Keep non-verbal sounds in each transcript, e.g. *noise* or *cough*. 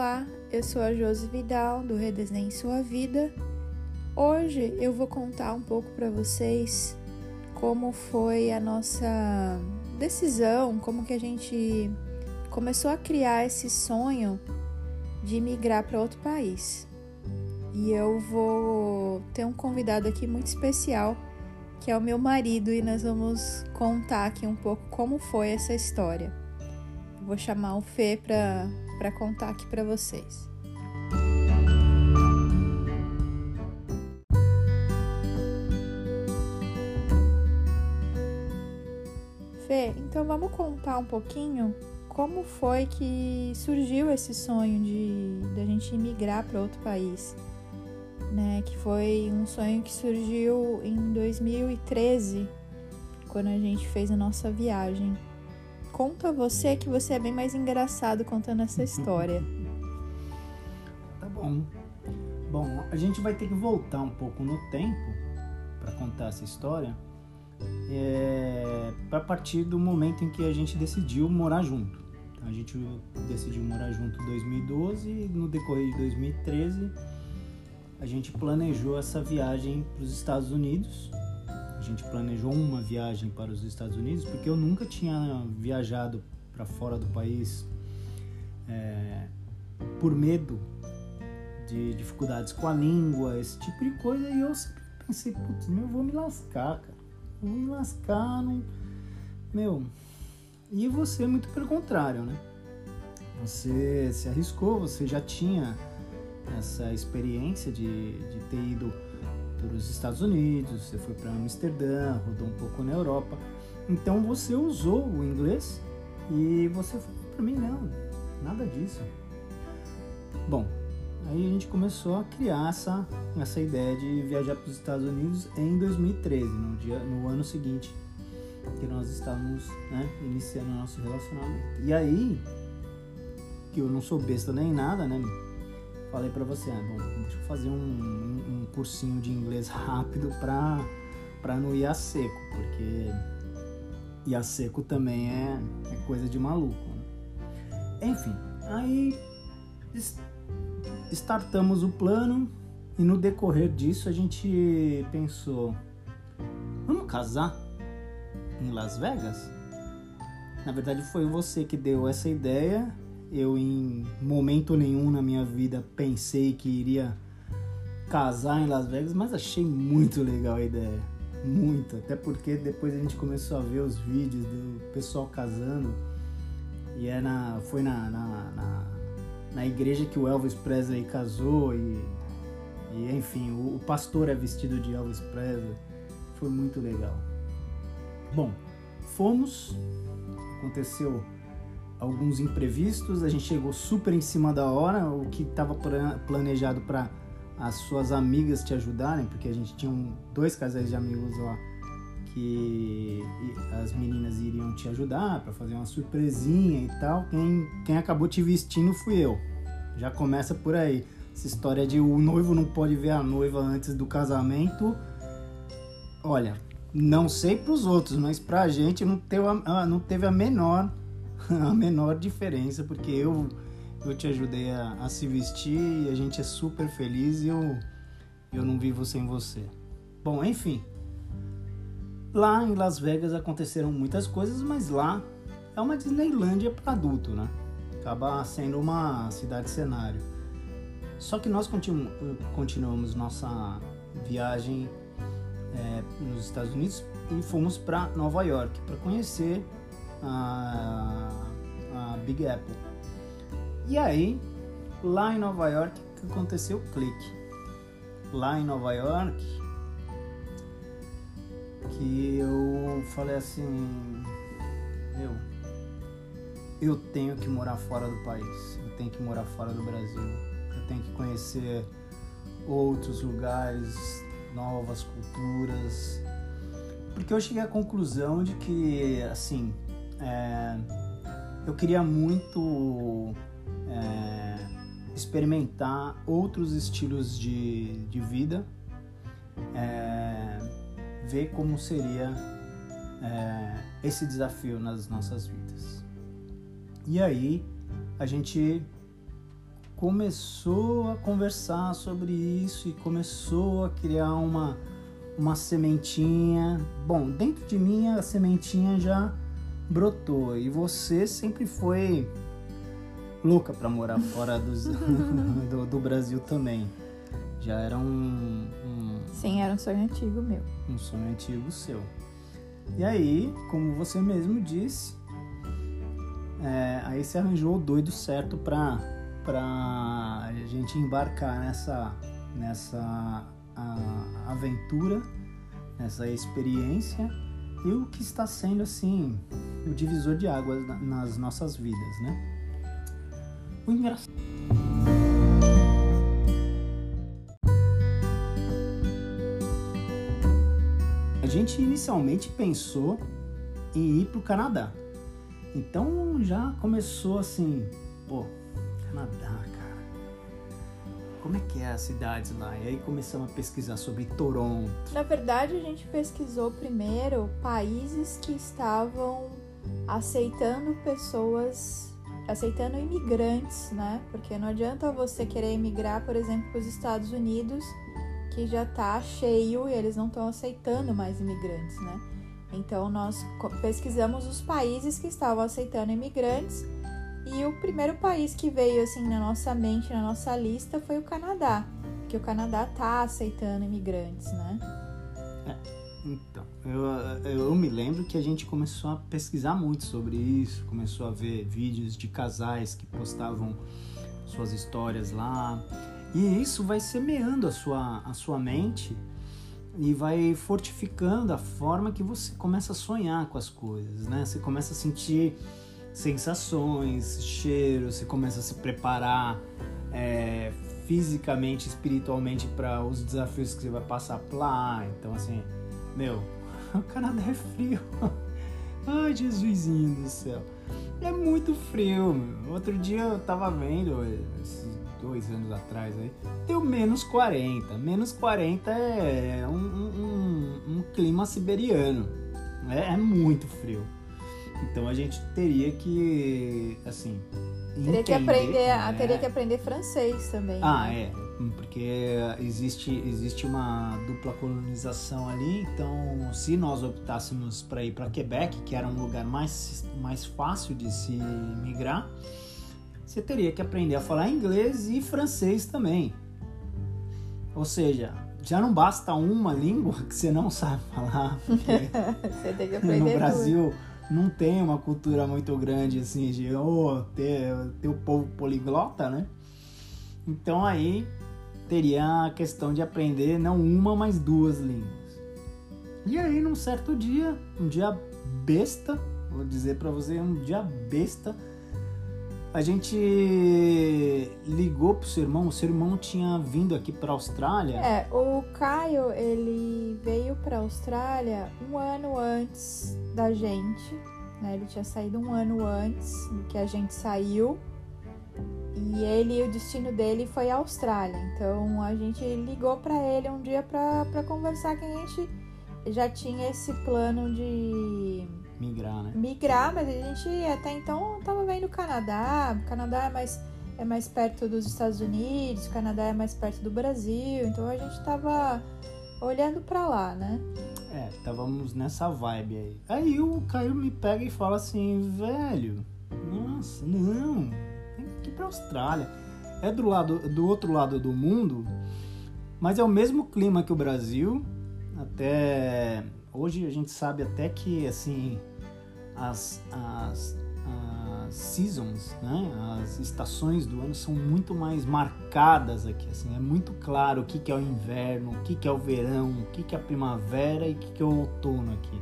Olá, eu sou a Josi Vidal do Redesenhe Sua Vida. Hoje eu vou contar um pouco para vocês como foi a nossa decisão, como que a gente começou a criar esse sonho de migrar para outro país. E eu vou ter um convidado aqui muito especial, que é o meu marido, e nós vamos contar aqui um pouco como foi essa história. vou chamar o Fê para para contar aqui para vocês. Fê, então vamos contar um pouquinho como foi que surgiu esse sonho de da gente migrar para outro país, né? Que foi um sonho que surgiu em 2013, quando a gente fez a nossa viagem conta você que você é bem mais engraçado contando essa *laughs* história. tá bom. Bom, a gente vai ter que voltar um pouco no tempo para contar essa história. É, para partir do momento em que a gente decidiu morar junto. Então, a gente decidiu morar junto em 2012 e no decorrer de 2013 a gente planejou essa viagem para os Estados Unidos a gente planejou uma viagem para os Estados Unidos, porque eu nunca tinha viajado para fora do país é, por medo de dificuldades com a língua, esse tipo de coisa, e eu sempre pensei, putz, meu, eu vou me lascar, cara. Vou me lascar, não... Meu, e você muito pelo contrário, né? Você se arriscou, você já tinha essa experiência de, de ter ido para os Estados Unidos, você foi para Amsterdã, rodou um pouco na Europa. Então você usou o inglês e você falou para mim não, nada disso. Bom, aí a gente começou a criar essa, essa ideia de viajar para os Estados Unidos em 2013, no, dia, no ano seguinte que nós estávamos né, iniciando o nosso relacionamento. E aí, que eu não sou besta nem nada, né? Falei para você, ah, bom, deixa eu fazer um, um, um cursinho de inglês *laughs* rápido pra, pra não ir a seco, porque ir a seco também é, é coisa de maluco. Né? Enfim, aí startamos o plano e no decorrer disso a gente pensou, vamos casar em Las Vegas? Na verdade foi você que deu essa ideia eu em momento nenhum na minha vida pensei que iria casar em Las Vegas, mas achei muito legal a ideia. Muito, até porque depois a gente começou a ver os vídeos do pessoal casando e é na, foi na, na, na, na igreja que o Elvis Presley casou e, e enfim, o, o pastor é vestido de Elvis Presley. Foi muito legal. Bom, fomos, aconteceu alguns imprevistos, a gente chegou super em cima da hora, o que estava planejado para as suas amigas te ajudarem, porque a gente tinha um, dois casais de amigos lá que as meninas iriam te ajudar para fazer uma surpresinha e tal. Quem, quem acabou te vestindo fui eu. Já começa por aí. Essa história de o noivo não pode ver a noiva antes do casamento. Olha, não sei para os outros, mas para a gente não teve a, não teve a menor *laughs* a menor diferença, porque eu, eu te ajudei a, a, se vestir e a gente é super feliz e eu, eu não vivo sem você. Bom, enfim. Lá em Las Vegas aconteceram muitas coisas, mas lá é uma Disneylândia para adulto, né? Acaba sendo uma cidade cenário. Só que nós continu continuamos nossa viagem é, nos Estados Unidos e fomos para Nova York para conhecer a, a Big Apple. E aí, lá em Nova York, que aconteceu o clique. Lá em Nova York, que eu falei assim, eu, eu tenho que morar fora do país, eu tenho que morar fora do Brasil, eu tenho que conhecer outros lugares, novas culturas, porque eu cheguei à conclusão de que, assim, é, eu queria muito é, experimentar outros estilos de, de vida, é, ver como seria é, esse desafio nas nossas vidas. E aí a gente começou a conversar sobre isso e começou a criar uma, uma sementinha. Bom, dentro de mim a sementinha já brotou e você sempre foi louca para morar fora dos, *laughs* do, do, Brasil também. Já era um, um, Sim, era um sonho antigo meu. Um sonho antigo seu. E aí, como você mesmo disse, é, aí você arranjou o doido certo para para a gente embarcar nessa nessa a, aventura, nessa experiência e o que está sendo assim o divisor de águas nas nossas vidas, né? O engraçado A gente inicialmente pensou em ir para o Canadá. Então já começou assim, pô, Canadá, cara. Como é que é as cidades lá? E aí começamos a pesquisar sobre Toronto. Na verdade, a gente pesquisou primeiro países que estavam aceitando pessoas, aceitando imigrantes, né? Porque não adianta você querer emigrar, por exemplo, para os Estados Unidos, que já tá cheio e eles não estão aceitando mais imigrantes, né? Então nós pesquisamos os países que estavam aceitando imigrantes e o primeiro país que veio assim na nossa mente, na nossa lista, foi o Canadá, que o Canadá tá aceitando imigrantes, né? É, então, eu, eu me lembro que a gente começou a pesquisar muito sobre isso, começou a ver vídeos de casais que postavam suas histórias lá, e isso vai semeando a sua, a sua mente e vai fortificando a forma que você começa a sonhar com as coisas, né? Você começa a sentir sensações, cheiros, você começa a se preparar é, fisicamente, espiritualmente para os desafios que você vai passar lá. Então, assim, meu, *laughs* o Canadá é frio. *laughs* Ai, Jesusinho do céu. É muito frio. Meu. Outro dia eu tava vendo, esses dois anos atrás aí, deu menos 40. Menos 40 é um, um, um, clima siberiano. É, é muito frio. Então a gente teria que, assim, teria que aprender, né? teria que aprender francês também. Ah, né? é, porque existe existe uma dupla colonização ali. Então, se nós optássemos para ir para Quebec, que era um lugar mais mais fácil de se migrar, você teria que aprender a falar inglês e francês também. Ou seja, já não basta uma língua que você não sabe falar. *laughs* você tem que aprender no Brasil tudo não tem uma cultura muito grande assim de oh, ter, ter o povo poliglota, né? Então aí teria a questão de aprender não uma, mas duas línguas. E aí num certo dia, um dia besta, vou dizer para você, um dia besta, a gente ligou pro seu irmão, o seu irmão tinha vindo aqui para Austrália. É, o Caio, ele veio para Austrália um ano antes da gente, né? Ele tinha saído um ano antes do que a gente saiu. E ele, o destino dele foi a Austrália. Então a gente ligou para ele um dia para conversar que a gente já tinha esse plano de migrar, né? Migrar, mas a gente até então estava vendo o Canadá. O Canadá é mais, é mais perto dos Estados Unidos, o Canadá é mais perto do Brasil. Então a gente estava olhando para lá, né? É, estávamos nessa vibe aí. Aí o Caio me pega e fala assim, velho, nossa, não, ir pra Austrália. É do lado, do outro lado do mundo, mas é o mesmo clima que o Brasil. Até hoje a gente sabe até que assim as, as, as seasons, né? as estações do ano são muito mais marcadas aqui. Assim, é muito claro o que, que é o inverno, o que, que é o verão, o que, que é a primavera e o que, que é o outono aqui.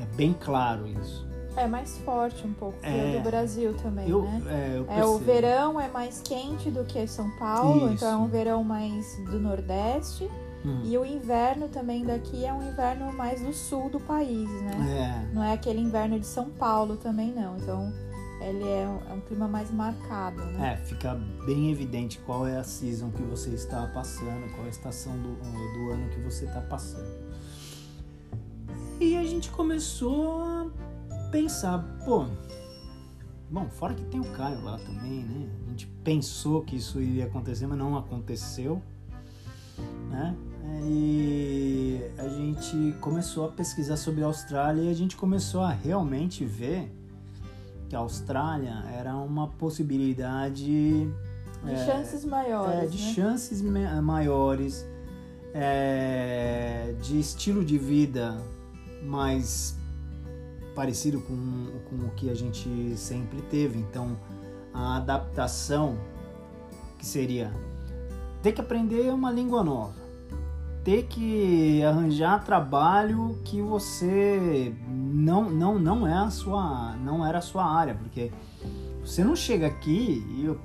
É bem claro isso. É mais forte um pouco é, do Brasil também, eu, né? É, é, o verão é mais quente do que São Paulo, isso. então é um verão mais do Nordeste. Hum. E o inverno também daqui é um inverno mais do sul do país, né? É. Não é aquele inverno de São Paulo também, não. Então, ele é um, é um, clima mais marcado, né? É, fica bem evidente qual é a season que você está passando, qual é a estação do, do ano que você está passando. E a gente começou pensar, pô, Bom, fora que tem o Caio lá também, né? A gente pensou que isso iria acontecer, mas não aconteceu, né? E a gente começou a pesquisar sobre a Austrália e a gente começou a realmente ver que a Austrália era uma possibilidade De é, chances maiores. é, de né? chances me- maiores, é, de estilo de vida mais parecido com, com o que a gente sempre teve. Então, a adaptação que seria ter que aprender uma língua nova, ter que arranjar trabalho que você não não não é a sua não era a sua área, porque você não chega aqui e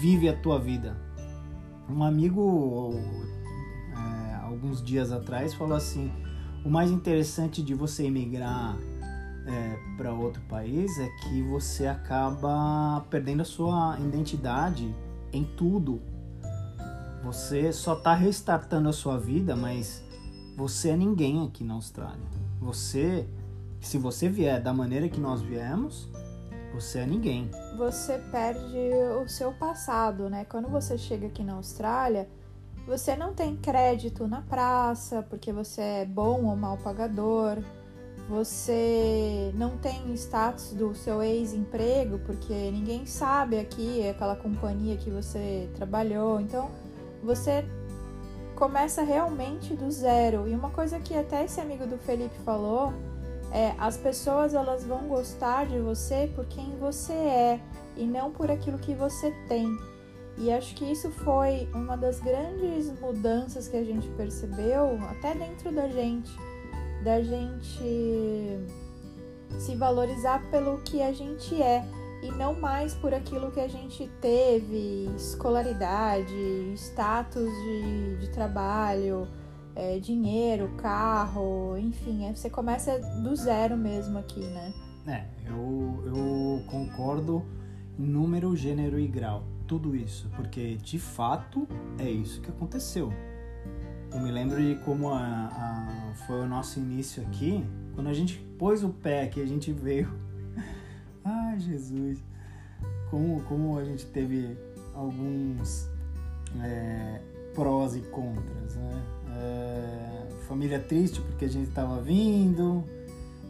vive a tua vida. Um amigo é, alguns dias atrás falou assim: o mais interessante de você emigrar para outro país é que você acaba perdendo a sua identidade em tudo. Você só está restartando a sua vida, mas você é ninguém aqui na Austrália. Você, se você vier da maneira que nós viemos, você é ninguém. Você perde o seu passado, né? Quando você chega aqui na Austrália, você não tem crédito na praça porque você é bom ou mal pagador. Você não tem status do seu ex-emprego porque ninguém sabe aqui aquela companhia que você trabalhou. Então, você começa realmente do zero. E uma coisa que até esse amigo do Felipe falou é as pessoas elas vão gostar de você por quem você é e não por aquilo que você tem. E acho que isso foi uma das grandes mudanças que a gente percebeu até dentro da gente, da gente se valorizar pelo que a gente é e não mais por aquilo que a gente teve, escolaridade, status de, de trabalho, é, dinheiro, carro, enfim, é, você começa do zero mesmo aqui, né? É, eu, eu concordo em número, gênero e grau, tudo isso, porque de fato é isso que aconteceu. Eu me lembro de como a, a- foi o nosso início aqui, quando a gente pôs o pé aqui, a gente veio. *laughs* Ai, Jesus! Como, como a gente teve alguns é, prós e contras, né? É, família triste porque a gente estava vindo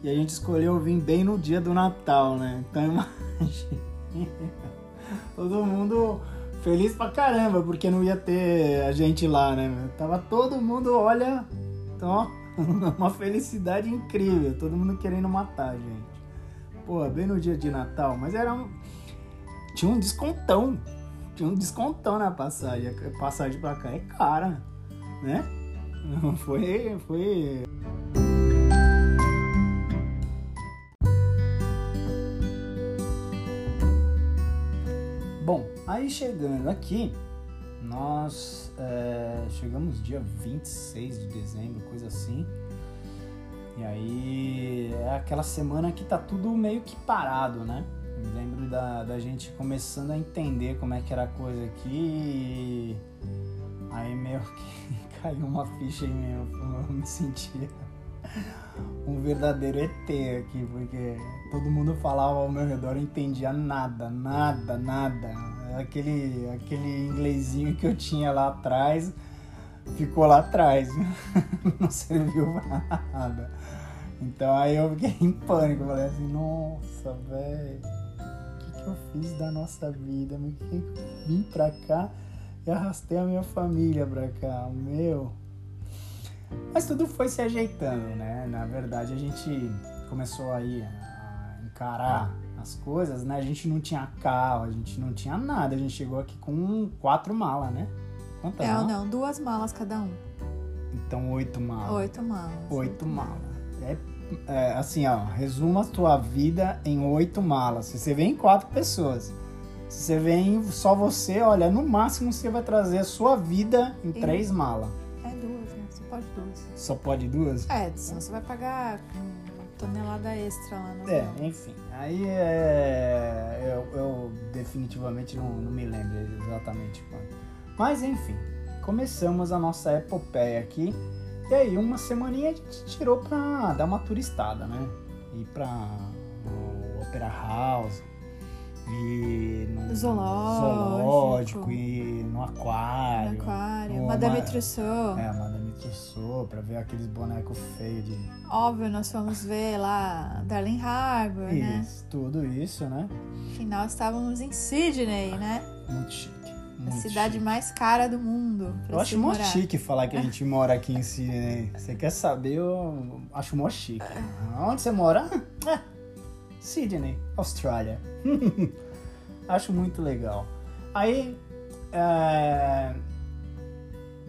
e a gente escolheu vir bem no dia do Natal, né? Então *laughs* imagina, todo mundo feliz pra caramba porque não ia ter a gente lá, né? Tava todo mundo, olha, ó, *laughs* uma felicidade incrível, todo mundo querendo matar a gente. Pô, bem no dia de Natal, mas era um, tinha um descontão, tinha um descontão na passagem, a passagem pra cá é cara, né? *laughs* Foi, foi aí chegando aqui, nós é, chegamos dia 26 de dezembro, coisa assim. E aí é aquela semana que tá tudo meio que parado, né? Me lembro da, da gente começando a entender como é que era a coisa aqui. e Aí meio que *laughs* caiu uma ficha em mim, eu me sentia *laughs* um verdadeiro ET aqui, porque todo mundo falava ao meu redor, eu entendia nada, nada, nada. Aquele, aquele inglesinho que eu tinha lá atrás ficou lá atrás, *laughs* não serviu pra nada. Então aí eu fiquei em pânico, falei assim, nossa, velho, o que, que eu fiz da nossa vida? Eu vim pra cá e arrastei a minha família pra cá? Meu, mas tudo foi se ajeitando, né? Na verdade, a gente começou aí a encarar as coisas, né? A gente não tinha carro, a gente não tinha nada. A gente chegou aqui com quatro malas, né? Quantas Não, malas? não, duas malas cada um. Então, oito malas. Oito malas. Oito malas. É, é, assim, ó, resuma a tua vida em oito malas. Se você vem quatro pessoas. Se você vem só você, olha, no máximo você vai trazer a sua vida em três malas. É duas, né? Você pode duas. Só pode duas? É, senão você vai pagar tonelada extra lá no É, avião. enfim. Aí é, eu, eu definitivamente não, não me lembro exatamente quando. Mas enfim, começamos a nossa epopeia aqui. E aí, uma semaninha a gente tirou pra dar uma turistada, né? Ir pra o Opera House. ir no zoológico, zoológico e no aquário. no aquário, Madame Trousseau. É, Tussauds, pra ver aqueles bonecos feios de. Óbvio, nós fomos ver lá Darling Harbour, né? Isso, tudo isso, né? Afinal, estávamos em Sydney, né? Muito chique. A Muito cidade chique. mais cara do mundo. Eu acho se mó morar. chique falar que a gente mora aqui em *laughs* Sydney. Você quer saber? Eu acho mó chique. Onde você mora? *laughs* Ah, Sydney, Austrália. *laughs* acho muito legal. Aí é,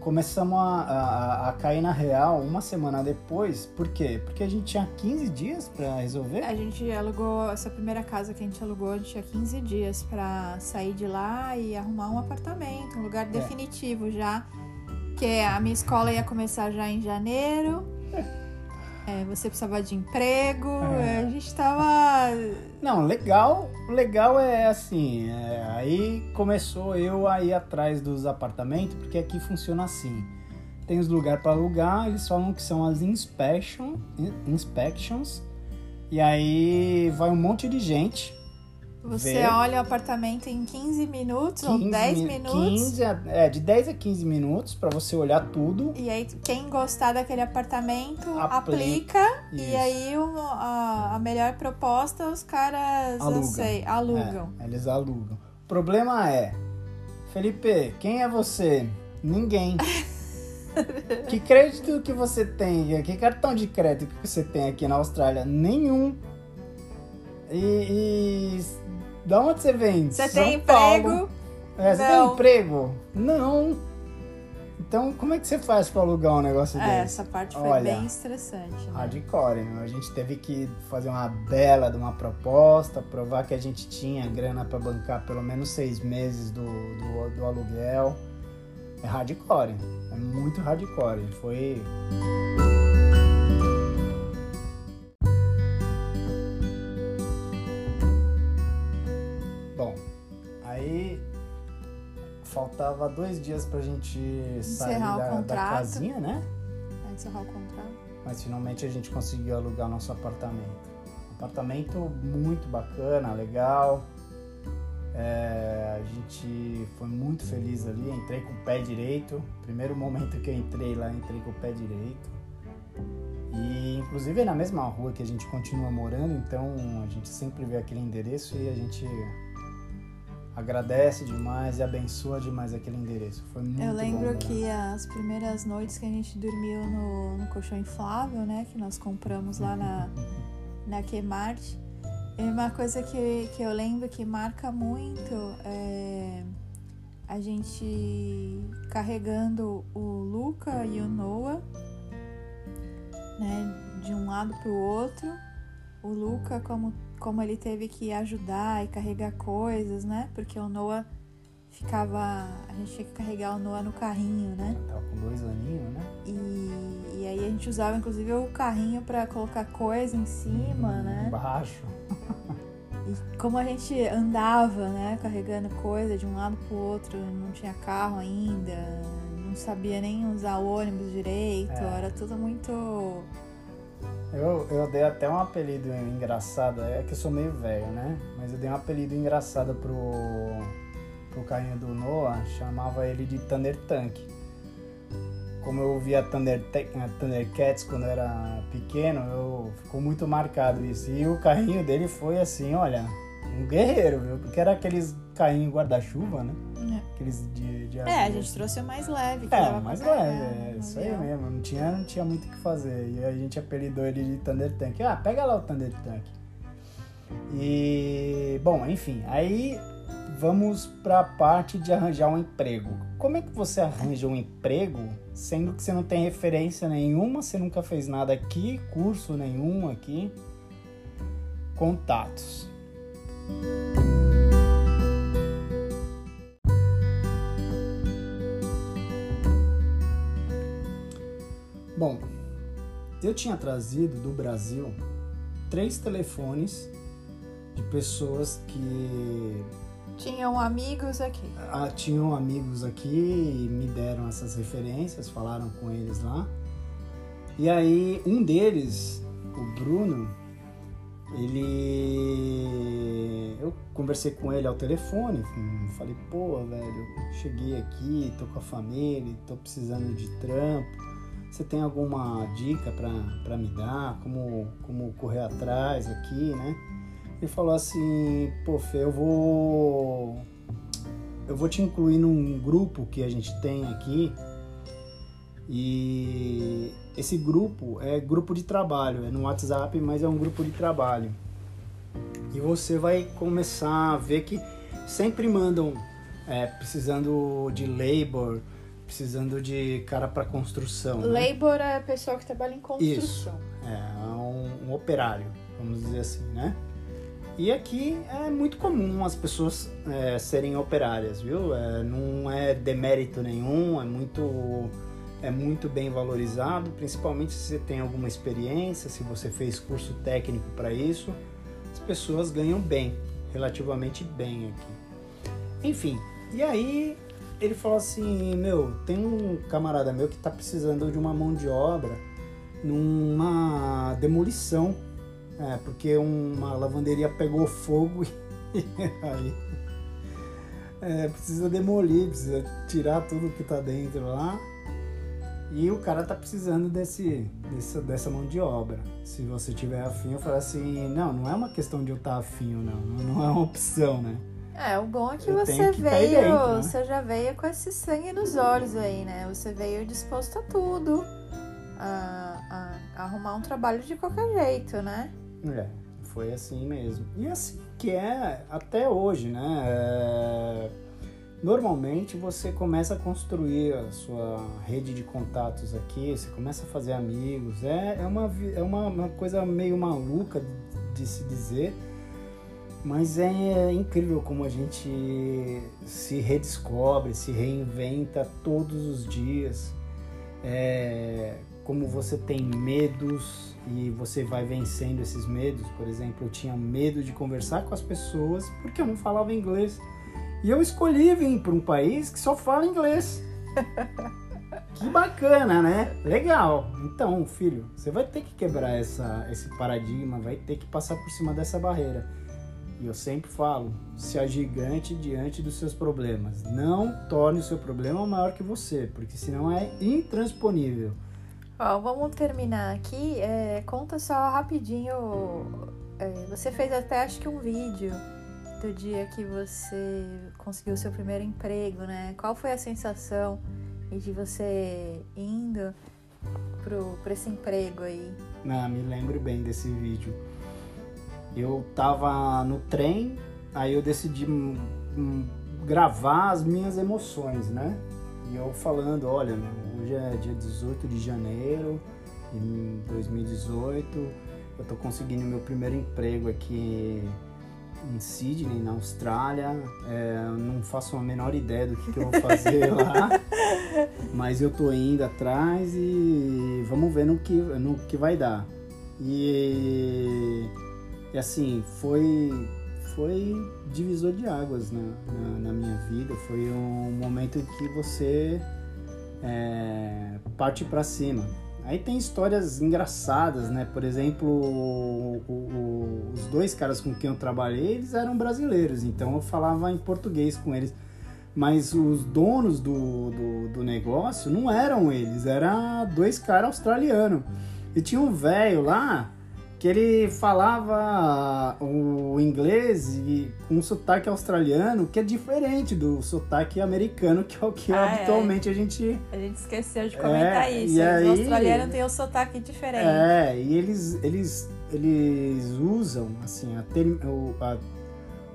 começamos a, a- a cair na real uma semana depois. Por quê? Porque a gente tinha 15 dias pra resolver. A gente alugou, essa primeira casa que a gente alugou, a gente tinha 15 dias pra sair de lá e arrumar um apartamento, um lugar definitivo já. Que a minha escola ia começar já em janeiro. *laughs* É, você precisava de emprego. É. A gente tava. Não, legal, legal é assim, é, aí começou eu a ir atrás dos apartamentos, porque aqui funciona assim. Tem os lugares para alugar, eles falam que são as inspection, in- inspections, e aí vai um monte de gente. Você Ver. olha o apartamento em 15 minutos ou 15 10 mi- minutos. 15 a- é, de 10 a 15 minutos para você olhar tudo. E aí, quem gostar daquele apartamento Aplica. aplica. E aí, o- a, a melhor proposta, os caras Alugam. acei- alugam. É, eles alugam. O problema é, Felipe, quem é você? Ninguém. *laughs* que crédito que você tem? Que cartão de crédito que você tem aqui na Austrália? Nenhum. E, e da onde você vem? Você São tem Paulo. emprego? É, você tem emprego? Não. Então, como é que você faz pra alugar um negócio É, desse? essa parte foi Olha, bem estressante. Né? Hardcore, meu. A gente teve que fazer uma bela de uma proposta, provar que a gente tinha grana pra bancar pelo menos seis meses do, do, do aluguel. É hardcore, é muito hardcore. Foi. Faltava dois dias pra gente sair da, da casinha, né? Encerrar o contrato. mas finalmente a gente conseguiu alugar nosso apartamento. Apartamento muito bacana, legal. É, a gente foi muito feliz ali, entrei com o pé direito. Primeiro momento que eu entrei lá, entrei com o pé direito. E inclusive é na mesma rua que a gente continua morando, então a gente sempre vê aquele endereço e a gente agradece demais e abençoa demais aquele endereço. Foi muito Eu bom lembro morar. que as primeiras noites que a gente dormiu no, no colchão inflável, né? Que nós compramos lá na, na Kmart. E uma coisa que, que eu lembro que marca muito é a gente carregando o Luca e o Noah, né? De um lado pro outro. O Luca, como, como ele teve que ajudar e carregar coisas, né? Porque o Noah ficava. A gente tinha que carregar o Noah no carrinho, né? Tava com dois aninhos, né? E, e aí a gente usava inclusive o carrinho pra colocar coisa em cima, né? Embaixo. E como a gente andava, né? Carregando coisa de um lado pro outro, não tinha carro ainda, não sabia nem usar o ônibus direito, É. era tudo muito. Eu, eu dei até um apelido engraçado, é que eu sou meio velho, né? Mas eu dei um apelido engraçado pro, pro carrinho do Noah, chamava ele de Thunder Tank. Como eu via Thunder, eh, Thundercats quando eu era pequeno, eu, ficou muito marcado isso. E o carrinho dele foi assim, olha, um guerreiro, viu? Porque era aqueles carrinhos guarda-chuva, né? Aqueles de, de É, a gente trouxe o mais leve. Que é, pra mais leve, é no isso aí avião. mesmo. Não tinha, não tinha muito o que fazer. E a gente apelidou ele de Thunder Tank. Ah, pega lá o Thunder Tank. E, bom, enfim, aí vamos para a parte de arranjar um emprego. Como é que você arranja um emprego sendo que você não tem referência nenhuma, você nunca fez nada aqui, curso nenhum aqui? Contatos. Bom, eu tinha trazido do Brasil três telefones de pessoas que Tinham amigos aqui. ah, tinham amigos aqui e me deram essas referências, falaram com eles lá. E aí um deles, o Bruno, ele eu conversei com ele ao telefone, falei, pô, velho, cheguei aqui, tô com a família, tô precisando de trampo. Você tem alguma dica para me dar? Como, como correr atrás aqui, né? Ele falou assim, pô, Fê, eu vou. Eu vou te incluir num grupo que a gente tem aqui. E esse grupo é grupo de trabalho, é no WhatsApp, mas é um grupo de trabalho. E você vai começar a ver que sempre mandam é, precisando de labor, precisando de cara para construção. Né? Labor né? é a pessoa que trabalha em construção. Isso, é um, um, operário, vamos dizer assim, né? E aqui é muito comum as pessoas é, serem operárias, viu? É, não é demérito nenhum, é muito, é muito bem valorizado, principalmente se você tem alguma experiência, se você fez curso técnico para isso, as pessoas ganham bem, relativamente bem aqui. Enfim, e aí ele falou assim: Meu, tem um camarada meu que tá precisando de uma mão de obra numa demolição. É, porque uma lavanderia pegou fogo *laughs* e aí é, precisa demolir, precisa tirar tudo que tá dentro lá. E o cara tá precisando desse, desse, dessa mão de obra. Se você tiver afim, eu falo assim, não, não é uma questão de eu estar tá afim ou não, não é uma opção, né? É, o bom é que eu você que veio, dentro, né? você já veio com esse sangue nos olhos aí, né? Você veio disposto a tudo, a, a, a arrumar um trabalho de qualquer jeito, né? É, foi assim mesmo. E assim que é até hoje, né? É... Normalmente você começa a construir a sua rede de contatos aqui, você começa a fazer amigos. É, é, uma, é uma, uma coisa meio maluca de, de se dizer, mas é incrível como a gente se redescobre, se reinventa todos os dias. É, como você tem medos e você vai vencendo esses medos. Por exemplo, eu tinha medo de conversar com as pessoas porque eu não falava inglês. E eu escolhi vir para um país que só fala inglês. *laughs* Que bacana, né? Legal. Então, filho, você vai ter que quebrar essa, esse paradigma, vai ter que passar por cima dessa barreira. E eu sempre falo, se agigante diante dos seus problemas. Não torne o seu problema maior que você, porque senão é intransponível. Ó, vamos terminar aqui. É, conta só rapidinho. É, você fez até acho que um vídeo do dia que você conseguiu seu primeiro emprego, né? Qual foi a sensação de você indo pro, pro esse emprego aí? Ah, me lembro bem desse vídeo eu tava no trem, aí eu decidi gravar as minhas emoções, né? E eu falando, olha, hoje é dia 18 de janeiro de 2018, eu tô conseguindo meu primeiro emprego aqui em Sydney, na Austrália. É, não faço a menor ideia do que, que eu vou fazer *laughs* lá, mas eu tô indo atrás e vamos ver no que, no que vai dar. E e assim, foi, foi divisor de águas na, na, na minha vida. Foi um momento em que você é, parte para cima. Aí tem histórias engraçadas, né? Por exemplo, o, o, os dois caras com quem eu trabalhei, eles eram brasileiros, então eu falava em português com eles. Mas os donos do, do, do negócio não eram eles, eram dois caras australianos. E tinha um velho lá que ele falava o inglês e com um sotaque australiano que é diferente do sotaque americano, que é o que ah, é. habitualmente é. a gente. A gente esqueceu de comentar é, isso. Os aí, australianos têm um sotaque diferente. É, e eles, eles, eles usam assim, a o, a,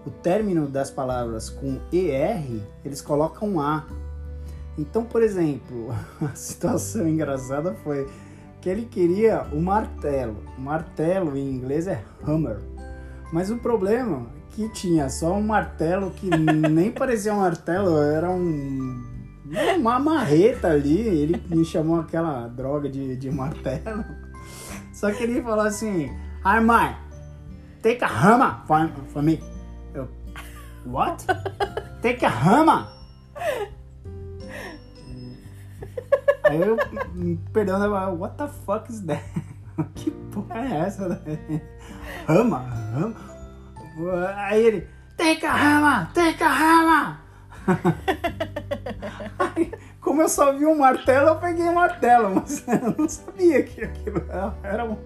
o término das palavras com ER, eles colocam A. Então, por exemplo, *laughs* a situação engraçada foi que ele queria o martelo. Martelo em inglês é hammer. Mas o problema é que tinha só um martelo que *laughs* nem parecia um martelo, era um uma marreta ali. Ele me chamou aquela droga de, de martelo. Só que ele falou assim: Hi, mãe, take a hammer for, for me. Eu, what? Take a hammer? Aí eu, perdão, eu, what the fuck is that? *laughs* que porra é essa? Rama, rama. Aí ele, Take a hammer! Take a hammer! Como eu só vi um martelo, eu peguei o um martelo, mas *laughs* eu não sabia que aquilo era um.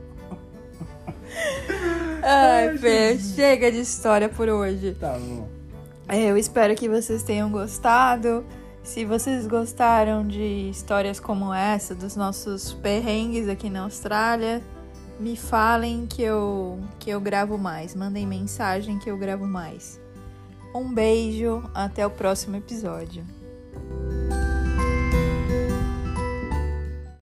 Ai, Fê, chega de história por hoje. Tá bom. Eu espero que vocês tenham gostado. Se vocês gostaram de histórias como essa, dos nossos perrengues aqui na Austrália, me falem que eu, que eu gravo mais. Mandem mensagem que eu gravo mais. Um beijo, até o próximo episódio.